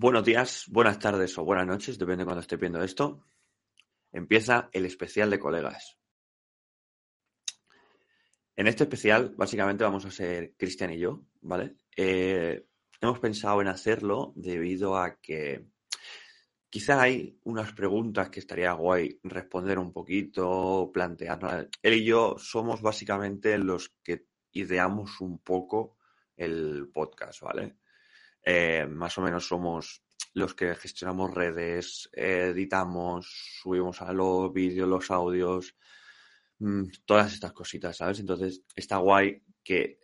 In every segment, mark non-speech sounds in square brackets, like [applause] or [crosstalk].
Buenos días, buenas tardes o buenas noches, depende de cuando esté viendo esto. Empieza el especial de colegas. En este especial, básicamente, vamos a ser Cristian y yo, ¿vale? Eh, hemos pensado en hacerlo debido a que quizá hay unas preguntas que estaría guay responder un poquito, plantear. Él y yo somos básicamente los que ideamos un poco el podcast, ¿vale? Eh, más o menos somos los que gestionamos redes, editamos, subimos a los vídeos, los audios, mm, todas estas cositas, ¿sabes? Entonces está guay que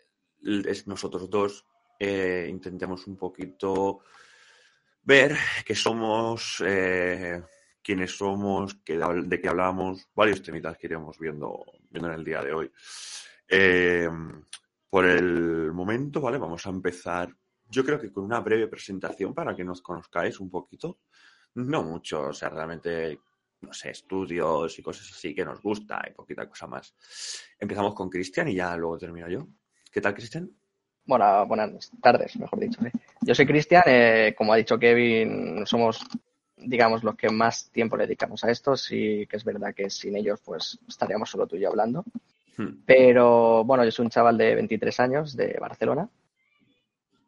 nosotros dos eh, intentemos un poquito ver que somos, eh, quiénes somos, de qué hablamos, varios temitas que iremos viendo, viendo en el día de hoy. Por el momento, ¿vale? Vamos a empezar, yo creo que con una breve presentación para que nos conozcáis un poquito. No mucho, o sea, realmente, no sé, estudios y cosas así que nos gusta y poquita cosa más. Empezamos con Cristian y ya luego termino yo. ¿Qué tal, Cristian? Bueno, buenas tardes, mejor dicho. ¿eh? Yo soy Cristian, eh, como ha dicho Kevin, somos, digamos, los que más tiempo le dedicamos a esto. Sí que es verdad que sin ellos, pues estaríamos solo tú y yo hablando. Hmm. Pero bueno, yo soy un chaval de 23 años de Barcelona.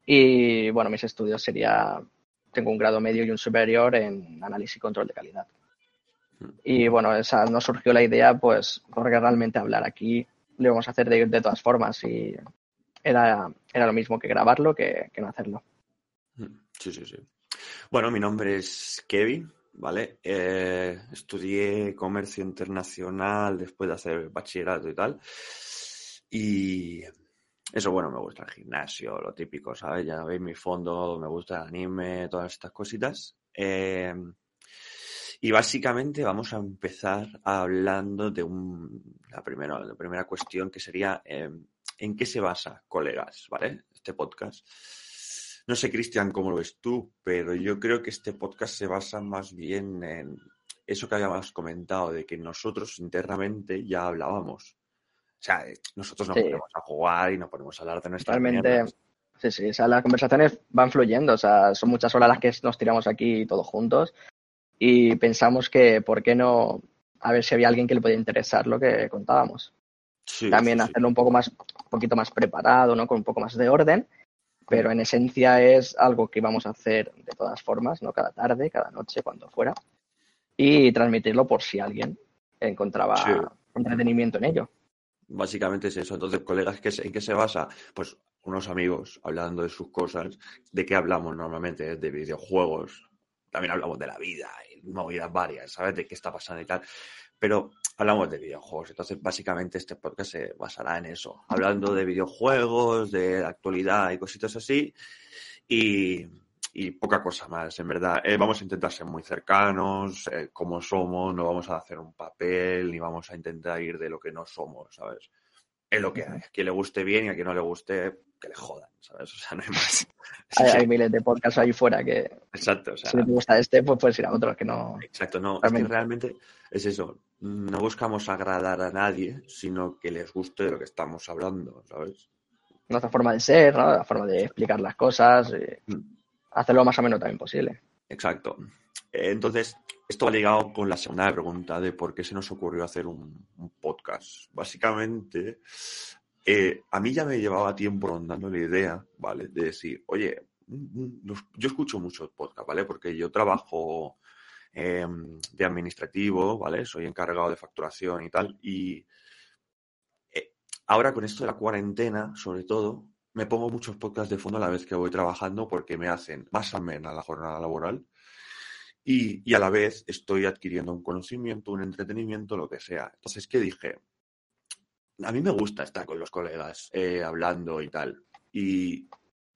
Y bueno, mis estudios sería, tengo un grado medio y un superior en análisis y control de calidad. Hmm. Y bueno, esa nos surgió la idea, pues, porque realmente hablar aquí lo vamos a hacer de, de todas formas y era, era lo mismo que grabarlo que, que no hacerlo. Hmm. Sí, sí, sí. Bueno, mi nombre es Kevin, ¿vale? Eh, estudié comercio internacional después de hacer bachillerato y tal. Y eso, bueno, me gusta el gimnasio, lo típico, ¿sabes? Ya veis mi fondo, me gusta el anime, todas estas cositas. Eh, y básicamente vamos a empezar hablando de un, la, primera, la primera cuestión que sería eh, en qué se basa, colegas, ¿vale? Este podcast. No sé, Cristian, cómo lo ves tú, pero yo creo que este podcast se basa más bien en eso que habíamos comentado, de que nosotros internamente ya hablábamos. O sea, nosotros nos ponemos a jugar y nos ponemos a hablar de nuestra Realmente, sí, sí, o sea, las conversaciones van fluyendo, o sea, son muchas horas las que nos tiramos aquí todos juntos y pensamos que, ¿por qué no? A ver si había alguien que le podía interesar lo que contábamos. También hacerlo un poco más, un poquito más preparado, ¿no? Con un poco más de orden pero en esencia es algo que vamos a hacer de todas formas, ¿no? Cada tarde, cada noche, cuando fuera, y transmitirlo por si alguien encontraba entretenimiento en ello. Básicamente es eso. Entonces, colegas, ¿en qué se basa? Pues unos amigos hablando de sus cosas. ¿De qué hablamos normalmente? De videojuegos. También hablamos de la vida y movidas varias, ¿sabes? De qué está pasando y tal. Pero hablamos de videojuegos. Entonces, básicamente este podcast se basará en eso. Hablando de videojuegos, de actualidad y cositas así. Y, poca cosa más, en verdad. Eh, vamos a intentar ser muy cercanos, eh, como somos, no vamos a hacer un papel, ni vamos a intentar ir de lo que no somos, ¿sabes? Es lo que hay. A quien le guste bien y a quien no le guste, que le jodan, ¿sabes? [laughs] O sea, no hay más. [laughs] hay, miles de podcasts ahí fuera que. Exacto, o sea. Si te gusta este, pues puedes ir a otro, que no. Exacto, no. Es que realmente es eso. No buscamos agradar a nadie, sino que les guste lo que estamos hablando, ¿sabes? Nuestra forma de ser, ¿no? La forma de explicar las cosas. Y mm. Hacerlo lo más o menos también posible. Exacto. Entonces, esto va ligado con la segunda pregunta de por qué se nos ocurrió hacer un, podcast. Básicamente, eh, a mí ya me llevaba tiempo rondando la idea, ¿vale? De decir, oye, mm, mm, yo escucho muchos podcasts, ¿vale? Porque yo trabajo em, de administrativo, ¿vale? Soy encargado de facturación y tal. Y eh, ahora con esto de la cuarentena, sobre todo, me pongo muchos podcasts de fondo a la vez que voy trabajando porque me hacen más amena la jornada laboral y, a la vez estoy adquiriendo un conocimiento, un entretenimiento, lo que sea. Entonces, ¿qué dije? A mí me gusta estar con los colegas eh, hablando y tal. Y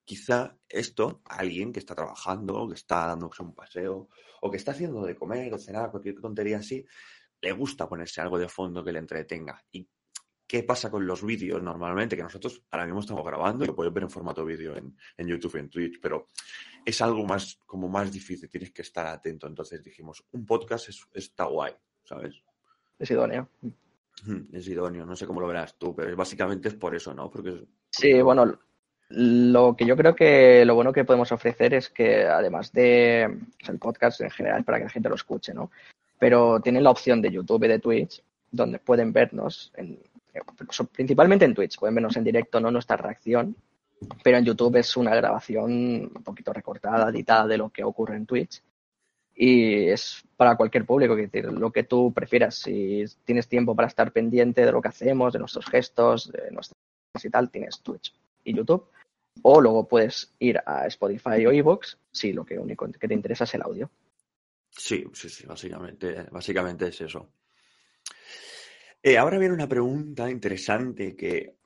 quizá esto, alguien que está trabajando, que está dándose un paseo, o que está haciendo de comer o cenar, cualquier tontería así, le gusta ponerse algo de fondo que le entretenga. Y ¿Qué pasa con los vídeos normalmente? Que nosotros ahora mismo estamos grabando y lo puedes ver en formato vídeo en, YouTube y en Twitch, pero es algo más, como más difícil, tienes que estar atento. Entonces dijimos, un podcast está guay, ¿sabes? Es idóneo. Es idóneo, no sé cómo lo verás tú, pero básicamente es por eso, ¿no? Porque Sí, bueno, Lo que yo creo que lo bueno que podemos ofrecer es que además de el podcast en general para que la gente lo escuche, ¿no? Pero tienen la opción de YouTube y de Twitch donde pueden vernos, en, principalmente en Twitch, pueden vernos en directo, no nuestra reacción, pero en YouTube es una grabación un poquito recortada, editada de lo que ocurre en Twitch. Y es para cualquier público, es decir, lo que tú prefieras. Si tienes tiempo para estar pendiente de lo que hacemos, de nuestros gestos, de nuestras y tal, tienes Twitch y YouTube. O luego puedes ir a Spotify o Evox si lo que único que te interesa es el audio. Sí, sí, sí, básicamente, básicamente es eso. Eh, ahora viene una pregunta interesante que,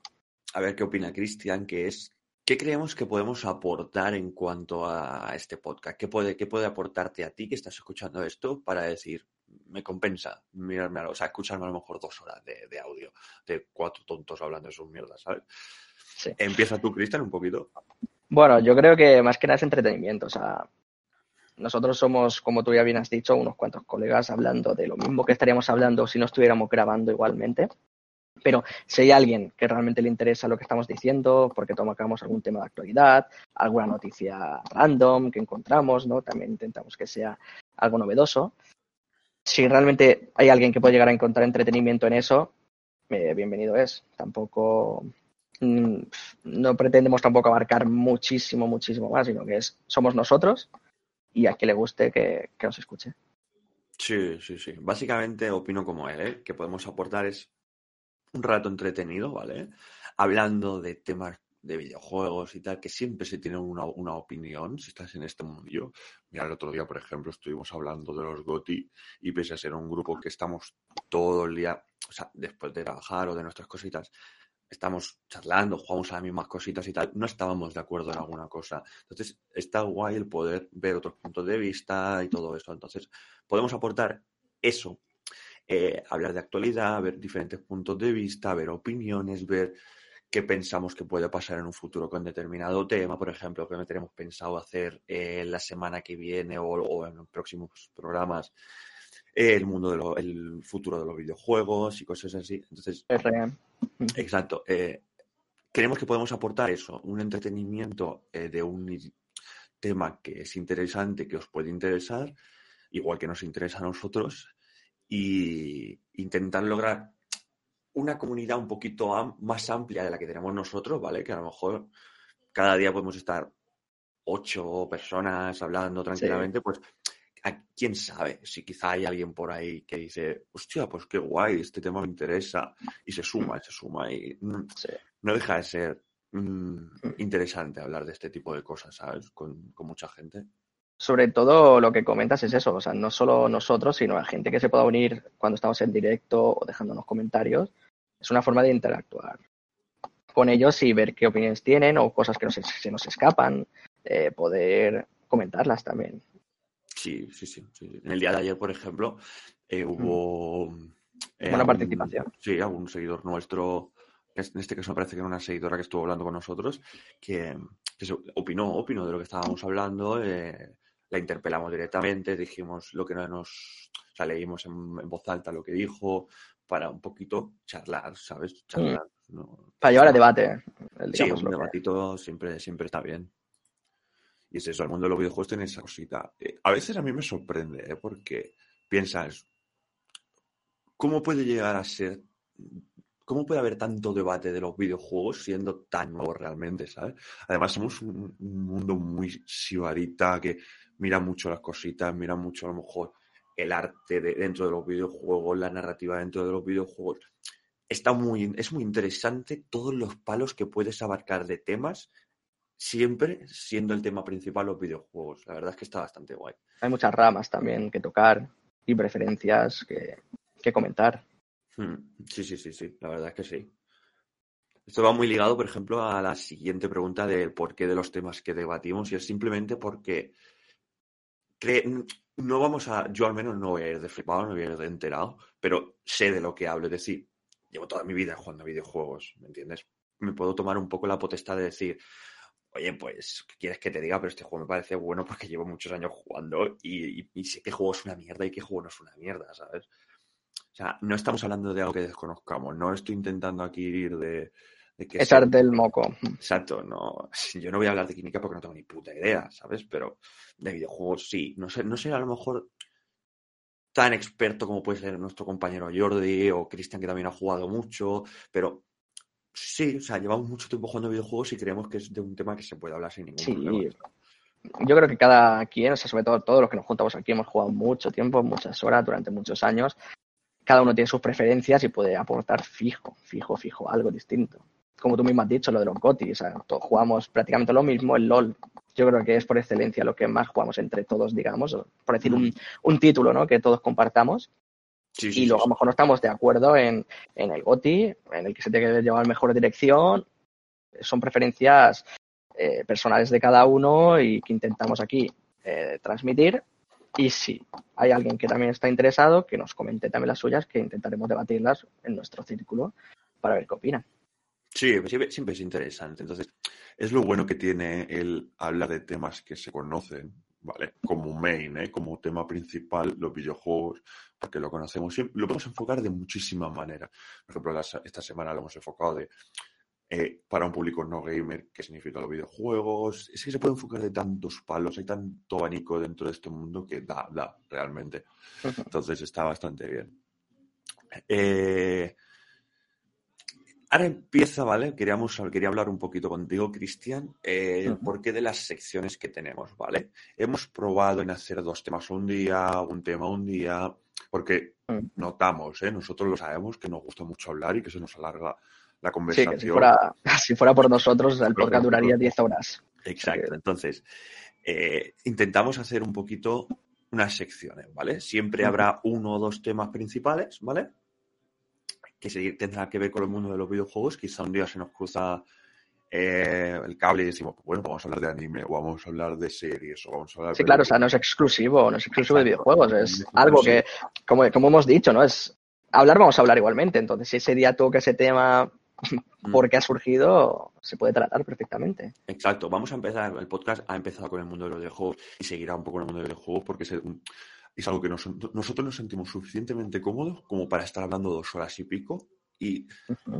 a ver qué opina Cristian, que es, ¿qué creemos que podemos aportar en cuanto a este podcast? ¿Qué puede, qué puede aportarte a ti que estás escuchando esto para decir, me compensa mirarme, o sea, escucharme a lo mejor dos horas de, audio de cuatro tontos hablando de sus mierdas, ¿sabes? Empieza tú, Cristian, un poquito. Bueno, yo creo que más que nada es entretenimiento, o sea, nosotros somos, como tú ya bien has dicho, unos cuantos colegas hablando de lo mismo que estaríamos hablando si no estuviéramos grabando igualmente. Pero si hay alguien que realmente le interesa lo que estamos diciendo, porque tomamos algún tema de actualidad, alguna noticia random que encontramos, ¿no? También intentamos que sea algo novedoso. Si realmente hay alguien que puede llegar a encontrar entretenimiento en eso, eh, bienvenido es. Tampoco mm, no pretendemos tampoco abarcar muchísimo, muchísimo más, sino que es somos nosotros y a que le guste que, que nos escuche. Sí, sí, sí. Básicamente opino como él, ¿eh? que podemos aportar es un rato entretenido, ¿vale? Hablando de temas de videojuegos y tal, que siempre se tiene una, una, opinión si estás en este mundillo. Mira, el otro día, por ejemplo, estuvimos hablando de los GOTI y pese a ser un grupo que estamos todo el día, o sea, después de trabajar o de nuestras cositas, estamos charlando, jugamos a las mismas cositas y tal, no estábamos de acuerdo en alguna cosa. Entonces, está guay el poder ver otros puntos de vista y todo eso. Entonces, podemos aportar eso, eh, hablar de actualidad, ver diferentes puntos de vista, ver opiniones, ver qué pensamos que puede pasar en un futuro con determinado tema, por ejemplo, qué tenemos pensado hacer eh, la semana que viene o en los próximos programas el mundo del futuro de los videojuegos y cosas así. Entonces, es real. Exacto. Eh, creemos que podemos aportar eso, un entretenimiento eh, de un tema que es interesante, que os puede interesar, igual que nos interesa a nosotros, y intentar lograr una comunidad un poquito más amplia de la que tenemos nosotros, ¿vale? Que a lo mejor cada día podemos estar ocho personas hablando tranquilamente, pues quién sabe si quizá hay alguien por ahí que dice, hostia, pues qué guay, este tema me interesa, y se suma, se suma, y mm, no deja de ser mm, mm. interesante hablar de este tipo de cosas, ¿sabes? Con, mucha gente. Sobre todo lo que comentas es eso, o sea, no solo nosotros, sino la gente que se pueda unir cuando estamos en directo o dejándonos comentarios. Es una forma de interactuar con ellos y ver qué opiniones tienen o cosas que se nos escapan, eh, poder comentarlas también. Sí, sí, sí, En el día de ayer, por ejemplo, eh, hubo... Eh, Buena participación. Sí, algún seguidor nuestro, en este caso me parece que era una seguidora que estuvo hablando con nosotros, que, opinó, opinó de lo que estábamos hablando, eh, la interpelamos directamente, dijimos lo que no nos... O sea, leímos en, voz alta lo que dijo, para un poquito charlar, ¿sabes? Charlar. Para llevar a debate. sí, un debatito siempre, siempre está bien. Y es eso, el mundo de los videojuegos tiene esa cosita. Eh, a veces a mí me sorprende, ¿eh? porque piensas, ¿cómo puede llegar a ser, cómo puede haber tanto debate de los videojuegos siendo tan nuevo realmente, ¿sabes? Además, somos un, mundo muy sibarita que mira mucho las cositas, mira mucho a lo mejor el arte dentro de los videojuegos, la narrativa dentro de los videojuegos. Está muy, es muy interesante todos los palos que puedes abarcar de temas siempre siendo el tema principal los videojuegos. La verdad es que está bastante guay. Hay muchas ramas también que tocar y preferencias que, comentar. Hmm, sí, sí, sí, sí, la verdad es que sí. Esto va muy ligado, por ejemplo, a la siguiente pregunta del porqué de los temas que debatimos y es simplemente porque no vamos a, yo al menos no voy a ir de flipado, no voy a ir de enterado, pero sé de lo que hablo, es decir, llevo toda mi vida jugando a videojuegos, ¿me entiendes? Me puedo tomar un poco la potestad de decir, oye, pues, ¿qué quieres que te diga? Pero este juego me parece bueno porque llevo muchos años jugando y, sé qué juego es una mierda y qué juego no es una mierda, ¿sabes? O sea, no estamos hablando de algo que desconozcamos, no estoy intentando aquí ir de, de que Echarte el moco. Exacto, no, [laughs] yo no voy a hablar de química porque no tengo ni puta idea, ¿sabes? Pero de videojuegos sí, no sé, no sé a lo mejor tan experto como puede ser nuestro compañero Jordi o Cristian que también ha jugado mucho, pero sí, o sea, llevamos mucho tiempo jugando videojuegos y creemos que es de un tema que se puede hablar sin ningún Sí, problema. yo creo que cada quien, o sea, sobre todo todos los que nos juntamos aquí, hemos jugado mucho tiempo, muchas horas, durante muchos años. Cada uno tiene sus preferencias y puede aportar fijo, fijo, fijo, algo distinto. Como tú mismo has dicho, lo de los GOTY, o sea, todos jugamos prácticamente lo mismo, el LOL. Yo creo que es por excelencia lo que más jugamos entre todos, digamos, por decir un, un título, ¿no? Que todos compartamos. Sí, y luego a lo mejor no estamos de acuerdo en, en el GOTY, en el que se tiene que llevar mejor dirección. Son preferencias eh, personales de cada uno y que intentamos aquí eh, transmitir. Y si hay alguien que también está interesado, que nos comente también las suyas, que intentaremos debatirlas en nuestro círculo para ver qué opinan. Sí, siempre, siempre es interesante. Entonces, es lo bueno que tiene el hablar de temas que se conocen, ¿vale? Como main, ¿eh? Como tema principal, los videojuegos, porque lo conocemos siempre. Lo podemos enfocar de muchísimas maneras. Por ejemplo, esta semana lo hemos enfocado de eh, para un público no gamer, qué significan los videojuegos. Es que se puede enfocar de tantos palos, hay tanto abanico dentro de este mundo que da, da, realmente. [laughs] Entonces está bastante bien. Eh, ahora empieza, ¿vale? Queríamos, quería hablar un poquito contigo, Cristian, eh, porqué de las secciones que tenemos, ¿vale? Hemos probado en hacer dos temas un día, un tema un día, porque Mm. notamos, ¿eh? Nosotros lo sabemos que nos gusta mucho hablar y que se nos alarga la Sí, conversación. que si fuera, [laughs] si fuera por nosotros, el podcast duraría nosotros. 10 horas. Exacto. Entonces, eh, intentamos hacer un poquito unas secciones, ¿vale? Siempre habrá uno o dos temas principales, ¿vale? Que se tendrá que ver con el mundo de los videojuegos. Quizá un día se nos cruza eh, el cable y decimos, bueno, vamos a hablar de anime, o vamos a hablar de series, o vamos a hablar Sí, de... claro, o sea, no es exclusivo, no es exclusivo de videojuegos, es algo sí. que, como, como hemos dicho, ¿no? Es hablar, vamos a hablar igualmente. Entonces, si ese día toca ese tema Mm. porque ha surgido, se puede tratar perfectamente. Exacto, vamos a empezar, el podcast ha empezado con el mundo de los videojuegos y seguirá un poco en el mundo de los videojuegos porque es, el- es algo que nos- nosotros nos sentimos suficientemente cómodos como para estar hablando dos horas y pico y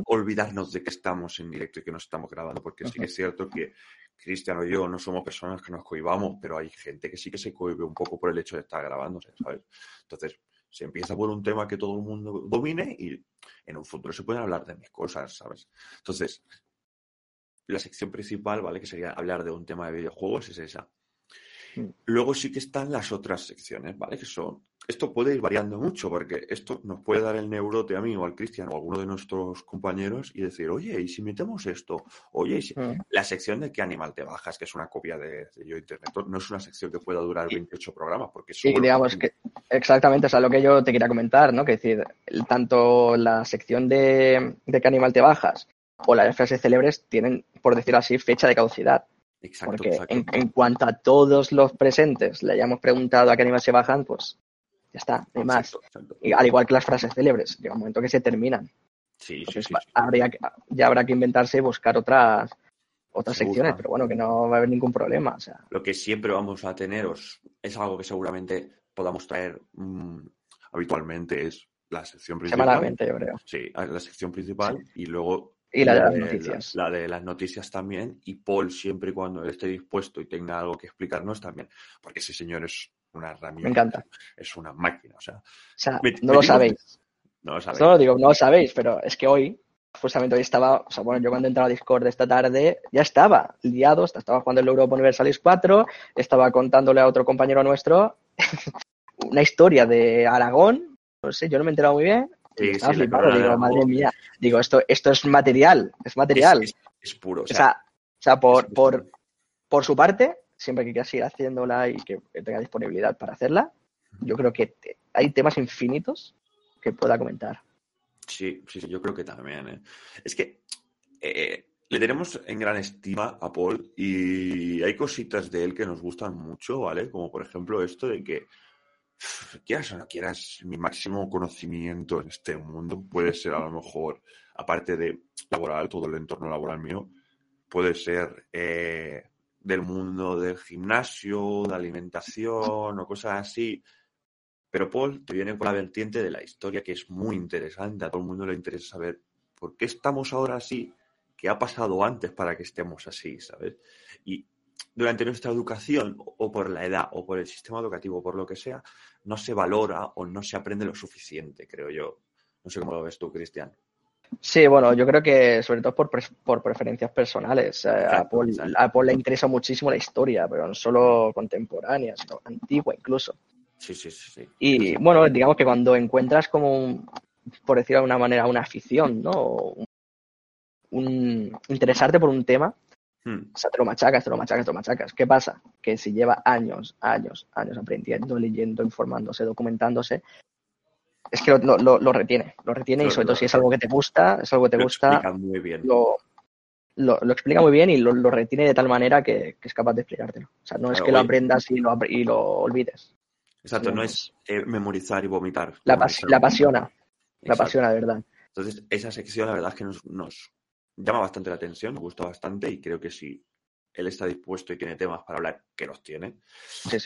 olvidarnos de que estamos en directo y que no estamos grabando, porque sí que es cierto que Cristiano y yo no somos personas que nos cohibamos, pero hay gente que sí que se cohibe un poco por el hecho de estar grabando, ¿sabes? Entonces, se empieza por un tema que todo el mundo domine y en un futuro se pueden hablar de mis cosas, ¿sabes? Entonces, la sección principal, ¿vale? Que sería hablar de un tema de videojuegos, es esa. Luego sí que están las otras secciones, ¿vale? Que son. Esto puede ir variando mucho, porque esto nos puede dar el neurote a mí o al Cristian o a alguno de nuestros compañeros y decir, oye, ¿y si metemos esto? Oye, ¿y si... Mm. La sección de qué animal te bajas, que es una copia de, de Yo Internet, no es una sección que pueda durar 28 programas, porque Sí, solo- digamos que exactamente, o sea, lo que yo te quería comentar, ¿no? Que decir, tanto la sección de, de qué animal te bajas o la de frases célebres tienen, por decirlo así, fecha de caducidad. Exacto, Porque exacto. en, en cuanto a todos los presentes le hayamos preguntado a qué animal se bajan, pues ya está, no hay más. Exacto, exacto. Y al igual que las frases célebres, llega un momento que se terminan. Sí, Entonces sí, habría ya habrá que inventarse y buscar otras otras Se secciones, pero bueno, que no va a haber ningún problema. O sea, Lo que siempre vamos a tener os- es algo que seguramente podamos traer mm, habitualmente, es la sección principal. semanalmente, yo creo. Sí, la sección principal y luego Y la de las noticias. La, de las noticias también. Y Paul, siempre y cuando él esté dispuesto y tenga algo que explicarnos también. Porque ese señor es una herramienta. Me encanta. Es una máquina. O sea, O sea, Met- no lo sabéis. no lo sabéis. No lo digo, no lo sabéis, pero es que hoy, justamente hoy estaba, o sea, bueno, yo cuando entraba a Discord esta tarde, ya estaba liado, estaba jugando el Europa Universalis 4, estaba contándole a otro compañero nuestro [laughs] una historia de Aragón, no sé, yo no me he enterado muy bien, Sí, de digo, madre mía, digo, esto, esto es material, es material. Es, es- es puro. O o sea, o sea, por, por, por su parte, siempre que quiera seguir haciéndola y que tenga disponibilidad para hacerla, yo creo que te- hay temas infinitos que pueda comentar. Sí, sí, sí, yo creo que también. ¿eh? Es que eh, le tenemos en gran estima a Paul y hay cositas de él que nos gustan mucho, ¿vale? Como por ejemplo esto de que, quieras o no quieras, mi máximo conocimiento en este mundo puede ser a lo mejor, aparte de laboral, todo el entorno laboral mío, puede ser eh, del mundo del gimnasio, de alimentación o cosas así. Pero Paul te viene con la vertiente de la historia que es muy interesante. A todo el mundo le interesa saber por qué estamos ahora así que ha pasado antes para que estemos así, ¿sabes? Y durante nuestra educación, o por la edad, o por el sistema educativo, por lo que sea, no se valora o no se aprende lo suficiente, creo yo. No sé cómo lo ves tú, Cristian. Sí, bueno, yo creo que sobre todo por, por preferencias personales. a, Paul, a, Paul, le interesa muchísimo la historia, pero no solo contemporánea, sino antigua incluso. Sí, sí, sí. Y bueno, digamos que cuando encuentras como, por decirlo de alguna manera, una afición, ¿no? Un, interesarte por un tema, hmm. o sea, te lo machacas, te lo machacas, te lo machacas. ¿Qué pasa? Que si lleva años, años, años aprendiendo, leyendo, informándose, documentándose, es que lo, lo, retiene, lo retiene y sobre todo si es algo que te gusta, es algo que te gusta, explica muy bien. Lo, lo, explica muy bien y lo, retiene de tal manera que, es capaz de explicártelo. O sea, no es que lo aprendas y lo, y lo olvides. Exacto, no, es eh, memorizar y vomitar. La, la apasiona, la apasiona de verdad. Entonces, esa sección la verdad es que nos, nos llama bastante la atención, nos gusta bastante y creo que si él está dispuesto y tiene temas para hablar, que los tiene,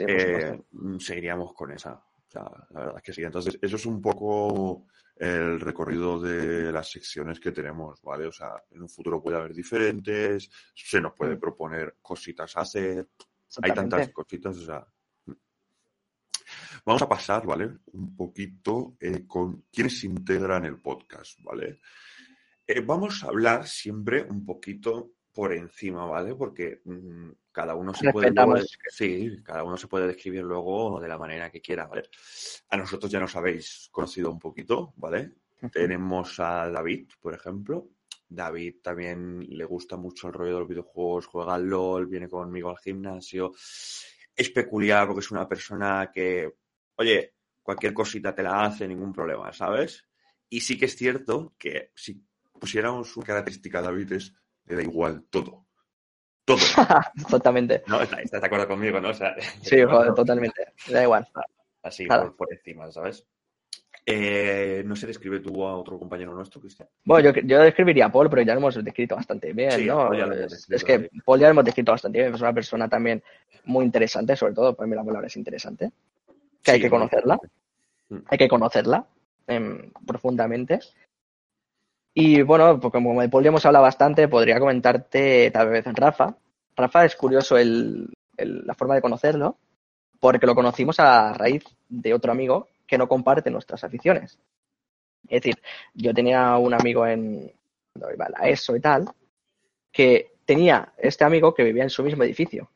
eh, seguiríamos con esa la verdad es que sí. Entonces, eso es un poco el recorrido de las secciones que tenemos, ¿vale? O sea, en un futuro puede haber diferentes, se nos puede mm. proponer cositas a hacer, hay tantas cositas, o sea. Vamos a pasar, ¿vale? Un poquito eh, con quiénes integran el podcast, ¿vale? Eh, vamos a hablar siempre un poquito por encima, ¿vale? Porque mm, cada uno se puede sí, cada uno se puede describir luego de la manera que quiera, ¿vale? A nosotros ya nos habéis conocido un poquito, ¿vale? Tenemos a David, por ejemplo. David también le gusta mucho el rollo de los videojuegos, juega al LOL, viene conmigo al gimnasio. Es peculiar porque es una persona que, oye, cualquier cosita te la hace, ningún problema, ¿sabes? Y sí que es cierto que si pusiéramos su característica David es le da igual todo. Todo. [laughs] totalmente. No, estás, de acuerdo conmigo, ¿no? [laughs] sí, totalmente. Le da igual. Así, por, encima, ¿sabes? Eh, no sé, describe tú a otro compañero nuestro, Cristian. Bueno, yo, yo describiría a Paul, pero ya lo hemos descrito bastante bien, ¿no? es, que Paul ya lo hemos descrito bastante bien. Es una persona también muy interesante, sobre todo, para mí la palabra es interesante. Que hay que conocerla. Hay que conocerla em, profundamente. Y bueno, pues como de ya hemos hablado bastante, podría comentarte tal vez en Rafa. Rafa es curioso el, la forma de conocerlo, porque lo conocimos a raíz de otro amigo que no comparte nuestras aficiones. Es decir, yo tenía un amigo en cuando iba a la ESO y tal, que tenía este amigo que vivía en su mismo edificio.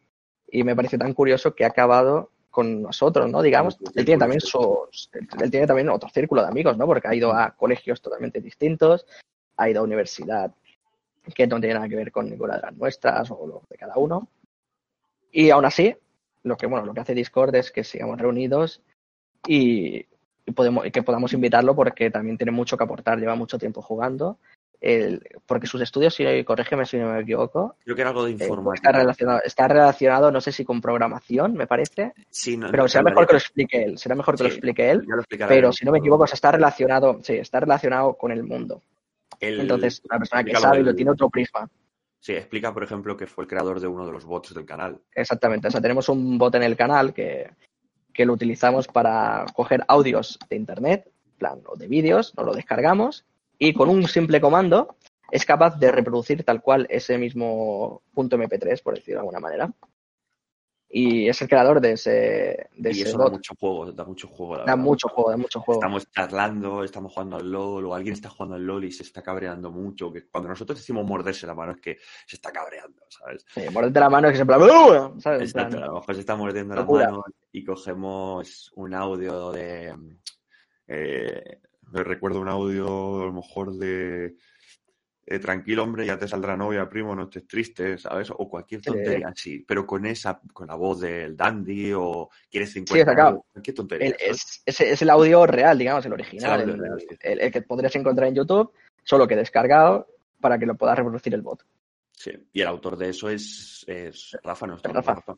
Y me pareció tan curioso que ha acabado con nosotros, ¿no? Digamos, él tiene también sus, él tiene también otro círculo de amigos, ¿no? Porque ha ido a colegios totalmente distintos, ha ido a universidad que no tiene nada que ver con ninguna de las nuestras o lo de cada uno. Y aún así, lo que bueno, lo que hace Discord es que sigamos reunidos y, podemos, y que podamos invitarlo porque también tiene mucho que aportar, lleva mucho tiempo jugando porque sus estudios, si corrígeme si no me equivoco. Creo que era algo de eh, está, relacionado, está relacionado, no sé si con programación, me parece. Sí, pero será mejor que lo explique él. Será mejor que lo explique él. pero si no me equivoco, está relacionado, sí, está relacionado con el mundo. Entonces, una persona que sabe y lo tiene otro prisma. Sí, explica, por ejemplo, que fue el creador de uno de los bots del canal. Exactamente. O sea, tenemos un bot en el canal que, que lo utilizamos para coger audios de internet, plan, o de vídeos, nos lo descargamos y con un simple comando es capaz de reproducir tal cual ese mismo punto MP3, por decirlo de alguna manera. Y es el creador de ese, de y eso da mucho juego, da mucho juego. da mucho juego, da mucho juego. Estamos charlando, estamos jugando al LOL, o alguien está jugando al LOL y se está cabreando mucho. Que cuando nosotros decimos morderse la mano es que se está cabreando, ¿sabes? Sí, morderte la mano es que se plan, ¿sabes? Exacto, a lo mejor se está mordiendo la mano y cogemos un audio de. Eh, recuerdo un audio a lo mejor de eh, tranquilo hombre, ya te saldrá novia, primo, no estés triste, ¿sabes? O cualquier tontería así, pero con esa, con la voz del dandy o quieres 50 sí, cualquier tontería. es, es, el audio real, digamos, el original, el, que podrías encontrar en YouTube, solo que descargado para que lo pueda reproducir el bot. Sí, y el autor de eso es, es Rafa, nuestro Rafa. Rafa.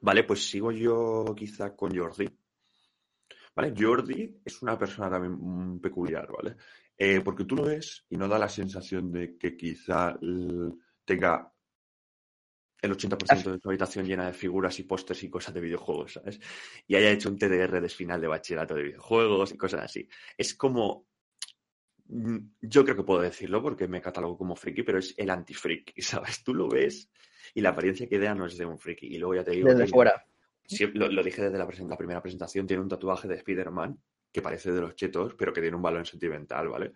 Vale, pues sigo yo quizá con Jordi. ¿Vale? Jordi es una persona también peculiar, ¿vale? Eh, porque tú lo ves y no da la sensación de que quizá tenga el 80% de su habitación llena de figuras y pósters y cosas de videojuegos, ¿sabes? Y haya hecho un TDR de final de bachillerato de videojuegos y cosas así. Es como Mm, Yo creo que puedo decirlo porque me catalogo como friki, pero es el anti-friki, [laughs] ¿sabes? Tú lo ves y la apariencia que idea no es de un friki. Y luego ya te digo. Desde que- fuera. Lo, lo dije desde la, la primera presentación, tiene un tatuaje de Spider-Man que parece de los chetos, pero que tiene un valor sentimental, ¿vale?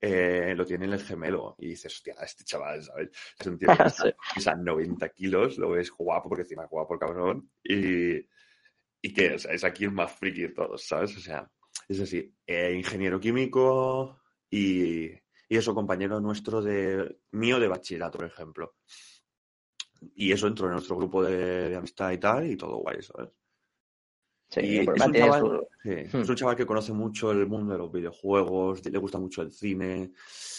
Eh, lo tiene en el gemelo y dices, hostia, este chaval, ¿sabes? Es un tío que [laughs] pesa, Sí. pesa 90 kilos, lo ves guapo, porque encima es guapo el cabrón, y, y que o sea, es aquí el más friki de todos, ¿sabes? O sea, es así, eh, ingeniero químico y, y eso, compañero nuestro de mío de bachillerato, por ejemplo. Y eso entró en nuestro grupo de, de amistad y tal, y todo guay, ¿sabes? Sí, Y el es problema un tiene chaval- su- Sí, Hmm. Es un chaval que conoce mucho el mundo de los videojuegos, le gusta mucho el cine,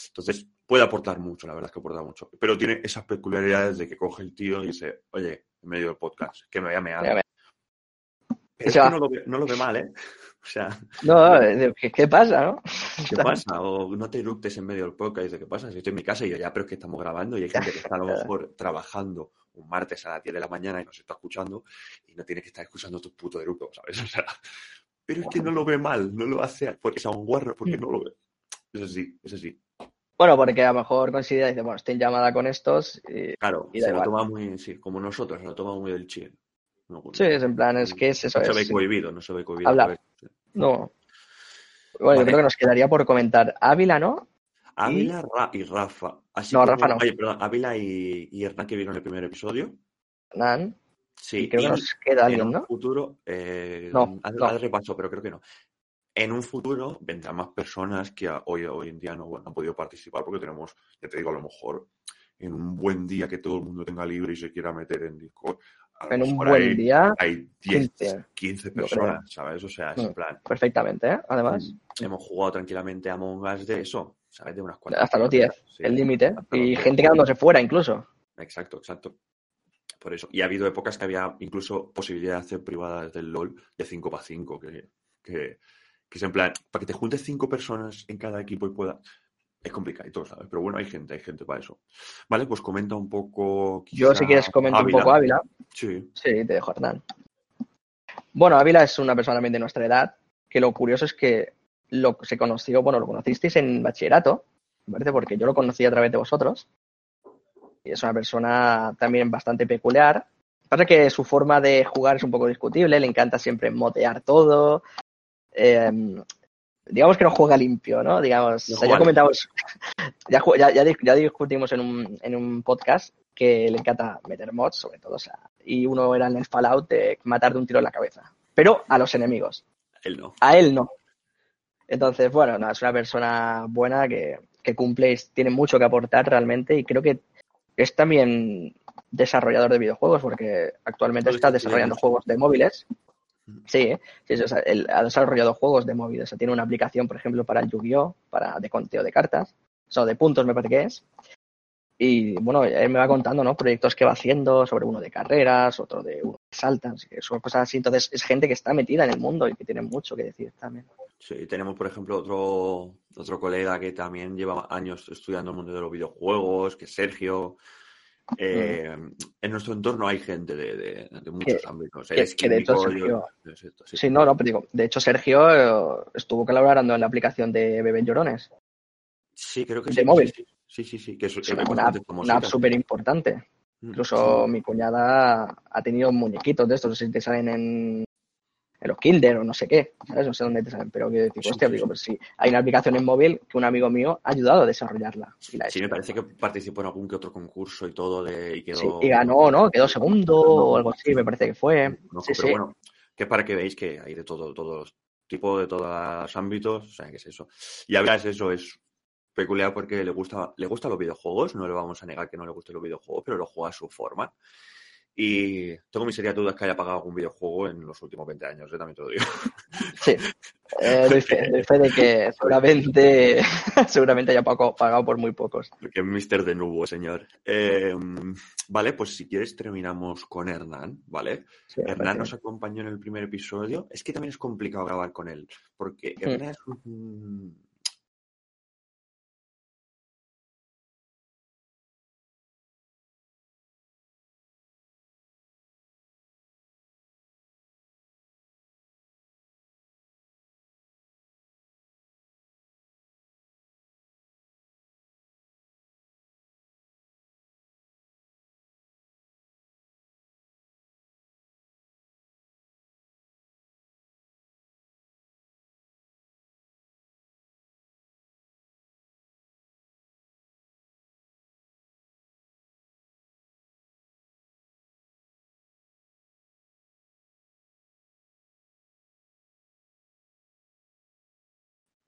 entonces puede aportar mucho, la verdad es que aporta mucho. Pero tiene esas peculiaridades de que coge el tío y dice, oye, en medio del podcast, que me voy a mear. Pero es que no lo, ve, no lo ve mal, ¿eh? O sea, No, ¿qué, qué pasa, no? [laughs] ¿qué pasa? O no te eructes en medio del podcast y dice, ¿qué pasa? Si estoy en mi casa y yo ya, pero es que estamos grabando y hay gente que está a lo [laughs] mejor trabajando un martes a las 10 de la mañana y nos está escuchando y no tiene que estar escuchando tus putos eructos, ¿sabes? [laughs] O sea, pero es que no lo ve mal, no lo hace porque sea un guarro, porque no lo ve. Es así, es así. Bueno, porque a lo mejor considera, dice, bueno, estoy en llamada con estos. Y... Claro, Y se lo toma muy, sí, como nosotros, se lo toma muy del chill. No, Sí, es en plan, es que es eso. no se ve cohibido, no se ve cohibido. Habla. No. Bueno, yo Vale. creo que nos quedaría por comentar Ávila, ¿no? Ávila Ra- y Rafa. Así No, como- Rafa no. Ay, perdón, Ávila y, y Hernán que vieron el primer episodio. Nan. Sí, Y creo y que nos queda en alguien, un ¿no? futuro, eh, No, haz, no. haz repaso, pero creo que no. En un futuro vendrán más personas que hoy, hoy en día no han podido participar porque tenemos, ya te digo, a lo mejor en un buen día que todo el mundo tenga libre y se quiera meter en Discord. En un buen hay, día, hay 10, 15, 15 yo creo. personas, ¿sabes? O sea, es en Mm. plan, perfectamente, ¿eh? Además, hemos jugado tranquilamente a Among Us de eso, ¿sabes? De unas cuantas. hasta los 10, Sí. el límite. Y 10. gente quedándose fuera incluso. Exacto, exacto. Por eso. Y ha habido épocas que había incluso posibilidad de hacer privadas del LOL de 5 para 5, que, que, que es en plan, para que te juntes 5 personas en cada equipo y pueda. Es complicadito, ¿sabes? Pero bueno, hay gente, hay gente para eso. Vale, pues comenta un poco. Yo, si quieres, comento Ávila. un poco Ávila. Sí. Sí, te dejo, Hernán. Bueno, Ávila es una persona también de nuestra edad, que lo curioso es que lo se conoció, bueno, lo conocisteis en bachillerato, parece, porque yo lo conocí a través de vosotros. Y es una persona también bastante peculiar. Pasa que su forma de jugar es un poco discutible, le encanta siempre motear todo. Eh, digamos que no juega limpio, ¿no? Digamos, No o sea, ya comentamos, ya, ya, ya discutimos en un, en un podcast que le encanta meter mods, sobre todo, o sea, y uno era en el Fallout de matar de un tiro en la cabeza. Pero a los enemigos, Él no. a él no. Entonces, bueno, no, es una persona buena que, que cumple, y tiene mucho que aportar realmente y creo que es también desarrollador de videojuegos porque actualmente está desarrollando juegos de móviles. Sí, sí, sí, o sea, él ha desarrollado juegos de móviles. O sea, tiene una aplicación, por ejemplo, para el Yu-Gi-Oh, para de conteo de cartas, o sea, de puntos me parece que es. Y bueno, él me va contando, ¿no? Proyectos que va haciendo sobre uno de carreras, otro de uno de saltas, son cosas así. Entonces, es gente que está metida en el mundo y que tiene mucho que decir también. Sí, tenemos, por ejemplo, otro, otro colega que también lleva años estudiando el mundo de los videojuegos, que es Sergio. Eh, En nuestro entorno hay gente de, de- de muchos Que- ámbitos. que- Eres que de hecho yo- Sergio- es esto, sí. Sí, no, no, pero digo, de hecho, Sergio eh, estuvo colaborando en la aplicación de Beben Llorones, Sí, creo que de sí. móvil. Sí, sí, sí, sí, que es, Es es una, app, una app súper importante. Mm, Incluso mi cuñada ha tenido muñequitos de estos, no sé si te salen en, en los Kinder o no sé qué, ¿sabes? No sé dónde te salen, pero que digo, hostia, digo, sí. pues sí, hay una aplicación en móvil que un amigo mío ha ayudado a desarrollarla. Y la Sí, hecho. me parece que participó en algún que otro concurso y todo de, y quedó... Sí, y ganó, ¿no? Quedó segundo o algo así, me parece que fue. No, Sí, pero sí. bueno, que es para que veáis que hay de todo, todos los tipos, de todos los ámbitos, o sea, que es eso. Y a es eso, es peculiar porque le gusta, le gustan los videojuegos, no le vamos a negar que no le gusten los videojuegos, pero lo juega a su forma. Y tengo mis serias dudas que haya pagado algún videojuego en los últimos 20 años, ¿eh? también te lo digo. Sí, eh, doy, fe, doy fe de que seguramente, [laughs] seguramente haya pagado, pagado por muy pocos. Porque es Mister de Nubo, señor. Eh, vale, pues si quieres terminamos con Hernán, ¿vale? Sí, Hernán nos acompañó en el primer episodio. Es que también es complicado grabar con él, porque Mm. Hernán es un,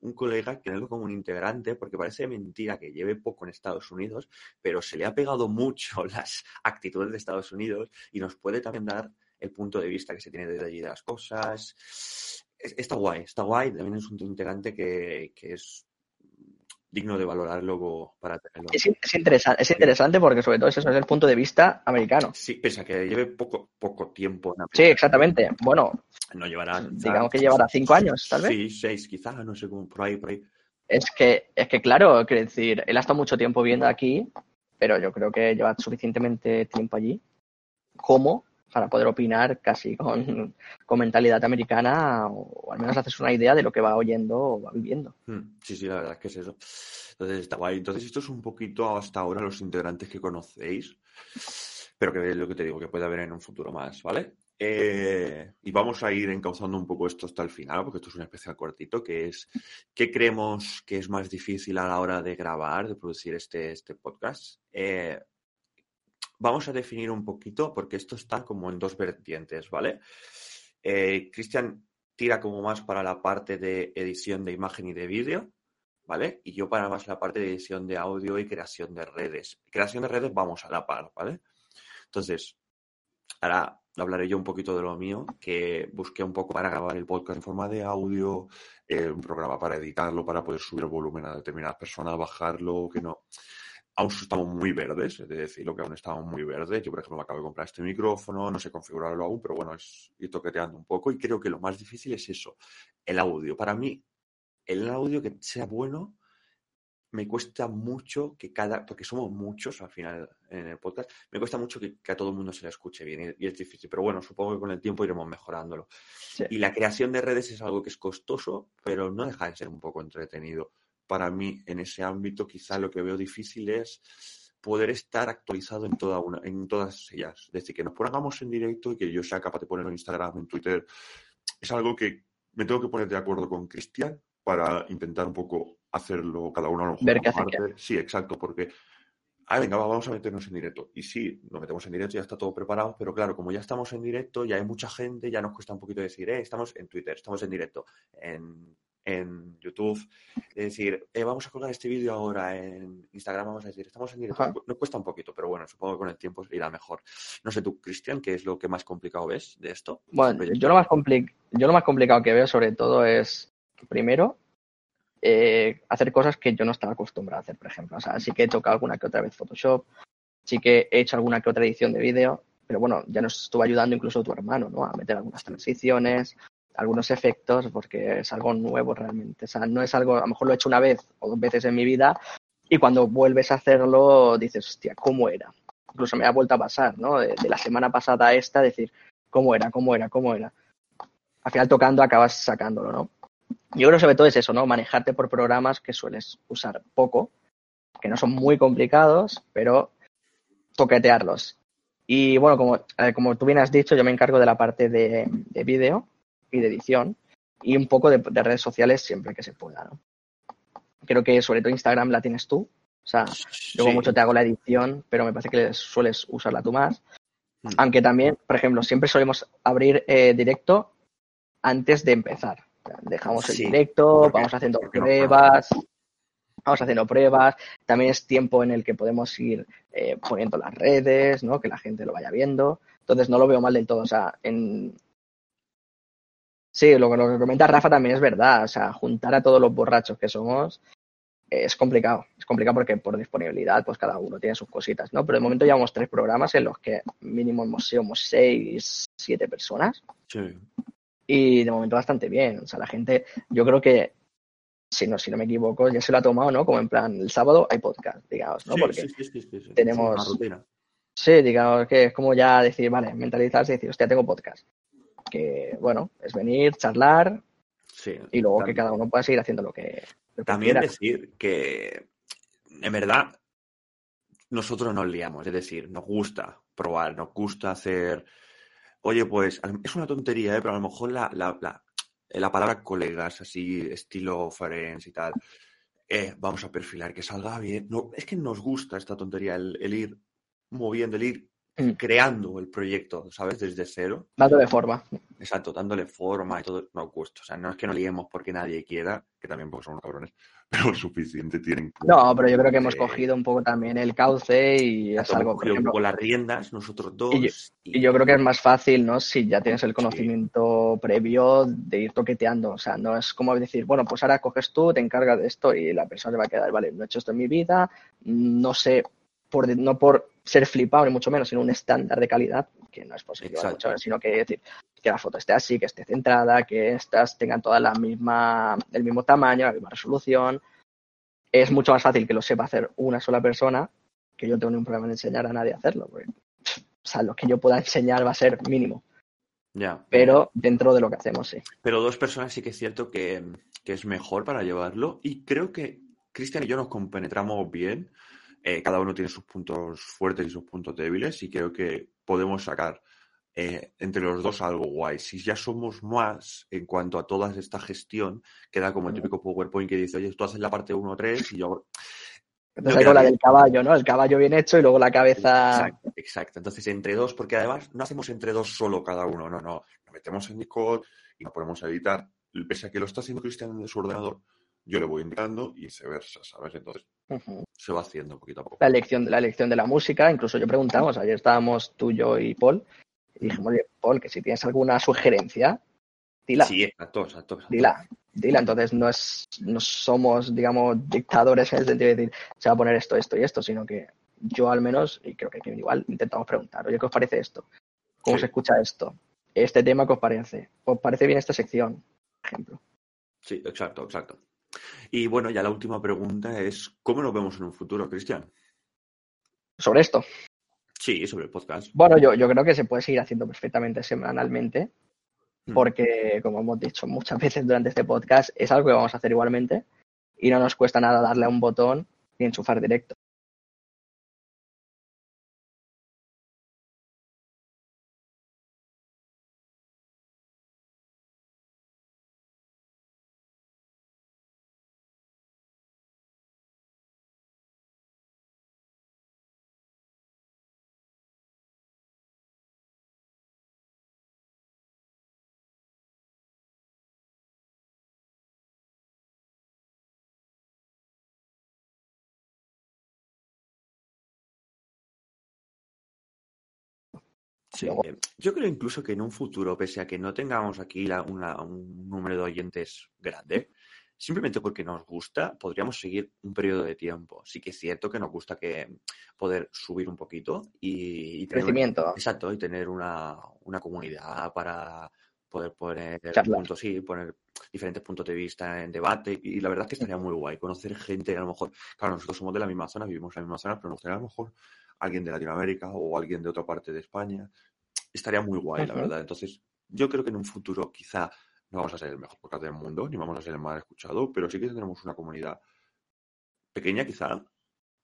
un colega que no como un integrante, porque parece mentira que lleve poco en Estados Unidos, pero se le ha pegado mucho [laughs] las actitudes de Estados Unidos y nos puede también dar el punto de vista que se tiene desde allí de las cosas. Está guay, está guay. También es un integrante que, que es digno de valorar luego para tenerlo. Es, interesante, es interesante porque sobre todo ese es el punto de vista americano. Sí, pese a que lleve poco, poco tiempo. En sí, exactamente. Bueno, no llevará. Digamos que llevará cinco años, tal vez. Sí, seis, quizás, no sé cómo, por ahí, por ahí. Es que, es que claro, quiero decir, él ha estado mucho tiempo viendo aquí, pero yo creo que lleva suficientemente tiempo allí como para poder opinar casi con, [laughs] mentalidad americana o, al menos haces una idea de lo que va oyendo o va viviendo. Hmm, sí, sí, la verdad es que es eso. Entonces está guay. Entonces esto es un poquito hasta ahora los integrantes que conocéis, pero que es lo que te digo, que puede haber en un futuro más, ¿vale? Eh, y vamos a ir encauzando un poco esto hasta el final, porque esto es un especial cortito, que es ¿qué creemos que es más difícil a la hora de grabar, de producir este, este podcast? Eh, vamos a definir un poquito, porque esto está como en dos vertientes, ¿vale? Eh, Cristian tira como más para la parte de edición de imagen y de vídeo, ¿vale? Y yo para más la parte de edición de audio y creación de redes. Creación de redes vamos a la par, ¿vale? Entonces, ahora hablaré yo un poquito de lo mío, que busqué un poco para grabar el podcast en forma de audio, eh, un programa para editarlo, para poder subir el volumen a determinadas personas, bajarlo, que no aún estamos muy verdes, es decir, lo que aún estamos muy verdes. Yo, por ejemplo, me acabo de comprar este micrófono, no sé configurarlo aún, pero bueno, es ir toqueteando un poco y creo que lo más difícil es eso, el audio. Para mí, el audio que sea bueno, me cuesta mucho que cada, porque somos muchos al final en el podcast, me cuesta mucho que, a todo el mundo se le escuche bien y, es difícil, pero bueno, supongo que con el tiempo iremos mejorándolo. Y la creación de redes es algo que es costoso, pero no deja de ser un poco entretenido para mí en ese ámbito quizá lo que veo difícil es poder estar actualizado en, toda una, en todas ellas. Es decir, que nos pongamos en directo y que yo sea capaz de ponerlo en Instagram, en Twitter. Es algo que me tengo que poner de acuerdo con Cristian para intentar un poco hacerlo cada uno a lo mejor. Sí, exacto, porque ah, venga, vamos a meternos en directo. Y sí, nos metemos en directo, ya está todo preparado, pero claro, como ya estamos en directo, ya hay mucha gente, ya nos cuesta un poquito decir, eh, estamos en Twitter, estamos en directo, en en YouTube, decir, eh, vamos a colgar este vídeo ahora en Instagram, vamos a decir, estamos en directo. Nos cuesta un poquito, pero bueno, supongo que con el tiempo irá mejor. No sé tú, Cristian, ¿qué es lo que más complicado ves de esto? Bueno, yo lo más, yo lo más complicado que veo sobre todo es, primero, eh, hacer cosas que yo no estaba acostumbrado a hacer, por ejemplo. O sea, sí que he tocado alguna que otra vez Photoshop, sí que he hecho alguna que otra edición de vídeo, pero bueno, ya nos estuvo ayudando incluso tu hermano, ¿no? A meter algunas transiciones, algunos efectos porque es algo nuevo realmente. O sea, no es algo, a lo mejor lo he hecho una vez o dos veces en mi vida y cuando vuelves a hacerlo dices, hostia, ¿cómo era? Incluso me ha vuelto a pasar, ¿no? De, la semana pasada a esta, decir, ¿cómo era? ¿Cómo era? ¿Cómo era? Al final tocando acabas sacándolo, ¿no? Yo creo sobre todo es eso, ¿no? Manejarte por programas que sueles usar poco, que no son muy complicados, pero toquetearlos. Y bueno, como, eh, como tú bien has dicho, yo me encargo de la parte de, de vídeo y de edición y un poco de, redes sociales siempre que se pueda. ¿no? Creo que sobre todo Instagram la tienes tú. O sea, luego mucho te hago la edición, pero me parece que sueles usarla tú más. Mm. Aunque también, por ejemplo, siempre solemos abrir eh, directo antes de empezar. Dejamos el directo, vamos haciendo pruebas, vamos haciendo pruebas. También es tiempo en el que podemos ir eh, poniendo las redes, ¿no? Que la gente lo vaya viendo. Entonces no lo veo mal del todo. O sea, en, Sí, lo, lo que comenta Rafa también es verdad. O sea, juntar a todos los borrachos que somos es complicado. Es complicado porque por disponibilidad, pues cada uno tiene sus cositas, ¿no? Pero de momento llevamos tres programas en los que mínimo hemos sido seis, siete personas. Sí. Y de momento bastante bien. O sea, la gente, yo creo que, si no, si no me equivoco, ya se lo ha tomado, ¿no? Como en plan, el sábado hay podcast, digamos, ¿no? porque sí, sí, sí, tenemos... Sí, digamos que es como ya decir, vale, mentalizarse y decir, hostia, tengo podcast que, bueno, es venir, charlar y luego que cada uno pueda seguir haciendo lo que, También decir que, en verdad, nosotros nos liamos, es decir, nos gusta probar, nos gusta hacer... Oye, pues es una tontería, ¿eh? pero a lo mejor la, la, la, palabra colegas, así, estilo friends y tal, eh, vamos a perfilar que salga bien. No, es que nos gusta esta tontería, el, el ir moviendo, el ir. Creando el proyecto, ¿sabes? Desde cero. de forma. Exacto, dándole forma y todo, no cuesta. O sea, no es que no liemos porque nadie quiera, que también porque son cabrones, [laughs] pero suficiente tienen. No, pero yo creo que hemos cogido un poco también el cauce y es algo. Por ejemplo, las riendas, nosotros dos. Y yo, y yo, creo que es más fácil, ¿no? Si ya tienes el conocimiento sí. previo de ir toqueteando. O sea, no es como decir, bueno, pues ahora coges tú, te encargas de esto y la persona se va a quedar, vale, no he hecho esto en mi vida, no sé, por, no por ser flipado, ni mucho menos, sino un estándar de calidad, que no es posible, mucho menos, sino que decir que la foto esté así, que esté centrada, que estas tengan todas la misma, el mismo tamaño, la misma resolución. Es mucho más fácil que lo sepa hacer una sola persona, que yo no tengo ningún problema en enseñar a nadie a hacerlo, porque, o sea, lo que yo pueda enseñar va a ser mínimo. Ya. Pero dentro de lo que hacemos, sí. Pero dos personas sí que es cierto que, que es mejor para llevarlo y creo que Cristian y yo nos compenetramos bien. Eh, cada uno tiene sus puntos fuertes y sus puntos débiles y creo que podemos sacar eh, entre los dos algo guay. Si ya somos más en cuanto a toda esta gestión, queda como el típico PowerPoint que dice, oye, tú haces la parte 1-3 y yo... Entonces no la del caballo, ¿no? El caballo bien hecho y luego la cabeza... Exacto, exacto. Entonces entre dos, porque además no hacemos entre dos solo cada uno, no, no. Nos metemos en Discord y nos ponemos a editar. Pese a que lo está haciendo Cristian en su ordenador, yo le voy indicando y viceversa, ¿sabes? Entonces uh -huh. se va haciendo poquito a poco. La elección, la elección de la música, incluso yo preguntamos, ayer estábamos tú, yo y Paul, y dijimos, oye, Paul, que si tienes alguna sugerencia, dila. Sí, exacto, exacto. exacto. Dila, dila. Entonces no es, no somos, digamos, dictadores en el sentido de decir, se va a poner esto, esto y esto, sino que yo al menos, y creo que igual, intentamos preguntar, oye, ¿qué os parece esto? ¿Cómo sí. se escucha esto? Este tema, ¿qué os parece? ¿Os parece bien esta sección? Por ejemplo. Sí, exacto, exacto. Y bueno, ya la última pregunta es, ¿cómo nos vemos en un futuro, Cristian? Sobre esto. Sí, sobre el podcast. Bueno, yo, yo creo que se puede seguir haciendo perfectamente semanalmente, porque, como hemos dicho muchas [laughs] veces durante este podcast, es algo que vamos a hacer igualmente y no nos cuesta nada darle a un botón y enchufar directo. Sí, yo creo incluso que en un futuro, pese a que no tengamos aquí la, una, un número de oyentes grande, simplemente porque nos gusta, podríamos seguir un periodo de tiempo. Sí que es cierto que nos gusta que poder subir un poquito y, y tener crecimiento. Exacto, y tener una, una comunidad para poder poner Charlar. puntos, sí, poner diferentes puntos de vista en debate. Y la verdad es que estaría muy guay conocer gente, a lo mejor, claro, nosotros somos de la misma zona, vivimos en la misma zona, pero nos gustaría a lo mejor alguien de Latinoamérica o alguien de otra parte de España. Estaría muy guay, la verdad. Entonces, yo creo que en un futuro quizá no vamos a ser el mejor podcast del mundo, ni vamos a ser el más escuchado, pero sí que tendremos una comunidad pequeña quizá,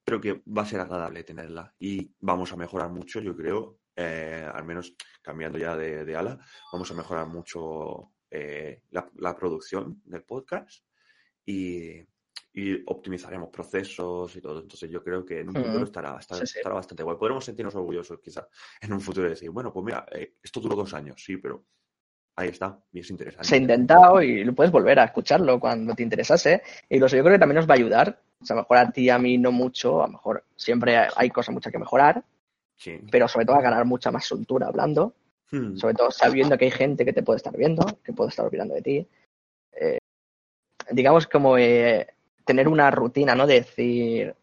pero que va a ser agradable tenerla. Y vamos a mejorar mucho, yo creo, eh, al menos cambiando ya de, de, ala, vamos a mejorar mucho eh, la, la, producción del podcast. Y, y optimizaremos procesos y todo. Entonces yo creo que en un futuro estará, estará, sí, sí. estará bastante guay. Podremos sentirnos orgullosos quizá en un futuro y decir, bueno, pues mira, eh, esto duró dos años, sí, pero ahí está, y es interesante. Se ha intentado y lo puedes volver a escucharlo cuando te interesase. Incluso yo creo que también nos va a ayudar. O sea, a lo mejor a ti, a mí no mucho, a lo mejor siempre hay cosas muchas que mejorar, sí. pero sobre todo a ganar mucha más soltura hablando, hmm. sobre todo sabiendo que hay gente que te puede estar viendo, que puede estar opinando de ti. Eh, digamos como eh, tener una rutina, ¿no? De decir,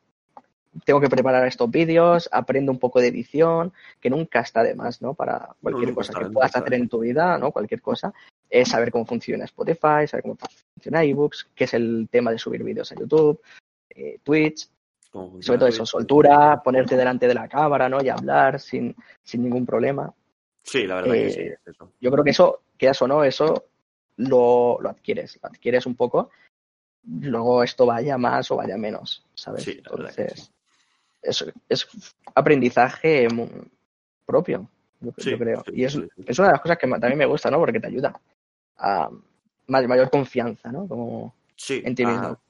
tengo que preparar estos vídeos, aprendo un poco de edición, que nunca está de más, ¿no? Para cualquier no, cosa que puedas hacer en tu vida, ¿no? Cualquier cosa, es saber cómo funciona Spotify, saber cómo funciona iBooks, qué es el tema de subir vídeos a YouTube, eh, Twitch, sobre todo eso, soltura, ponerte delante de la cámara, ¿no? Y hablar sin, sin ningún problema. Sí, la verdad eh, que sí. Es eso. Yo creo que eso, quieras o no, eso lo, lo adquieres, lo adquieres un poco luego esto vaya más o vaya menos, ¿sabes? Sí, Entonces, sí. es, es, aprendizaje propio, yo, sí, yo creo. Y es, es, una de las cosas que también me gusta, ¿no? Porque te ayuda a mayor confianza, ¿no? Como en ti mismo. A,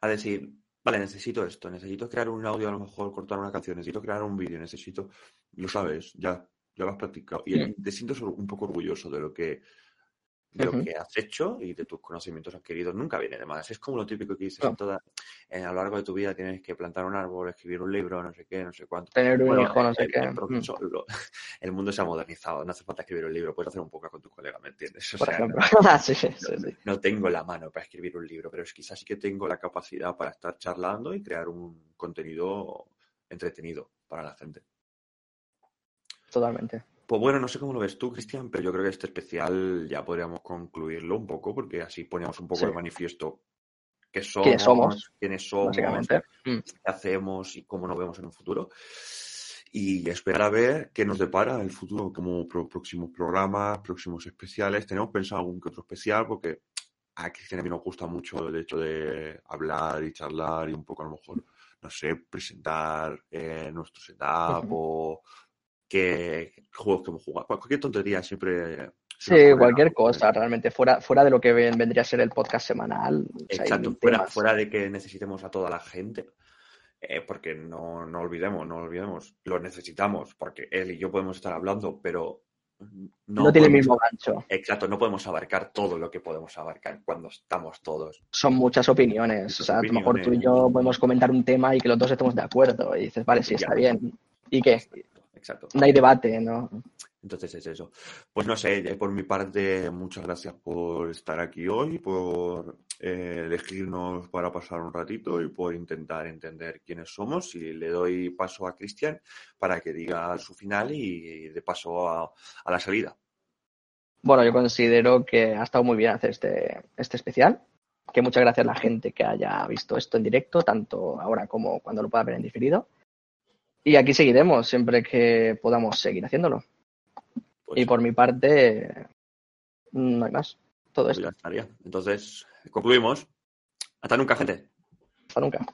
a, decir, vale, necesito esto, necesito crear un audio, a lo mejor cortar una canción, necesito crear un vídeo, necesito, lo sabes, ya, ya lo has practicado. Y te sientes un poco orgulloso de lo que de lo que has hecho y de tus conocimientos adquiridos nunca viene de más. Es como lo típico que dices en toda, a lo largo de tu vida tienes que plantar un árbol, escribir un libro, no sé qué, no sé cuánto. Tener un hijo, no sé qué. [laughs] El, mundo se ha modernizado, no hace falta escribir un libro, puedes hacer un poco con tu colega, ¿me entiendes? Por ejemplo. [laughs] [laughs] Sí, sí, no, tengo la mano para escribir un libro, pero es quizás sí que tengo la capacidad para estar charlando y crear un contenido entretenido para la gente. Totalmente. Pues bueno, no sé cómo lo ves tú, Cristian, pero yo creo que este especial ya podríamos concluirlo un poco, porque así ponemos un poco de manifiesto qué somos, quiénes somos, quiénes somos mm. qué hacemos y cómo nos vemos en un futuro. Y esperar a ver qué nos depara el futuro como próximos programas, próximos especiales. Tenemos pensado algún que otro especial, porque a Cristian a mí nos gusta mucho el hecho de hablar y charlar y un poco a lo mejor, no sé, presentar eh, nuestro setup o que juegos que hemos jugado. Cualquier tontería siempre. Sí, cualquier cosa, realmente, fuera, fuera de lo que vendría a ser el podcast semanal. Exacto, fuera, fuera, de que necesitemos a toda la gente. Eh, porque no, no olvidemos, no olvidemos, lo necesitamos, porque él y yo podemos estar hablando, pero no, tiene el mismo gancho. Exacto, no podemos abarcar todo lo que podemos abarcar cuando estamos todos. Son muchas opiniones. o sea, a lo mejor tú y yo podemos comentar un tema y que los dos estemos de acuerdo. Y dices, vale, sí, está bien. ¿Y qué? Exacto. No hay debate, ¿no? Entonces es eso. Pues no sé, eh, por mi parte, muchas gracias por estar aquí hoy, por eh, elegirnos para pasar un ratito y por intentar entender quiénes somos. Y le doy paso a Cristian para que diga su final y, de paso a, la salida. Bueno, yo considero que ha estado muy bien hacer este, este especial. Que muchas gracias a la gente que haya visto esto en directo, tanto ahora como cuando lo pueda ver en diferido. Y aquí seguiremos siempre que podamos seguir haciéndolo. Pues y por mi parte, no hay más. Todo pues esto. Ya estaría. Entonces, concluimos. Hasta nunca, gente. Hasta nunca.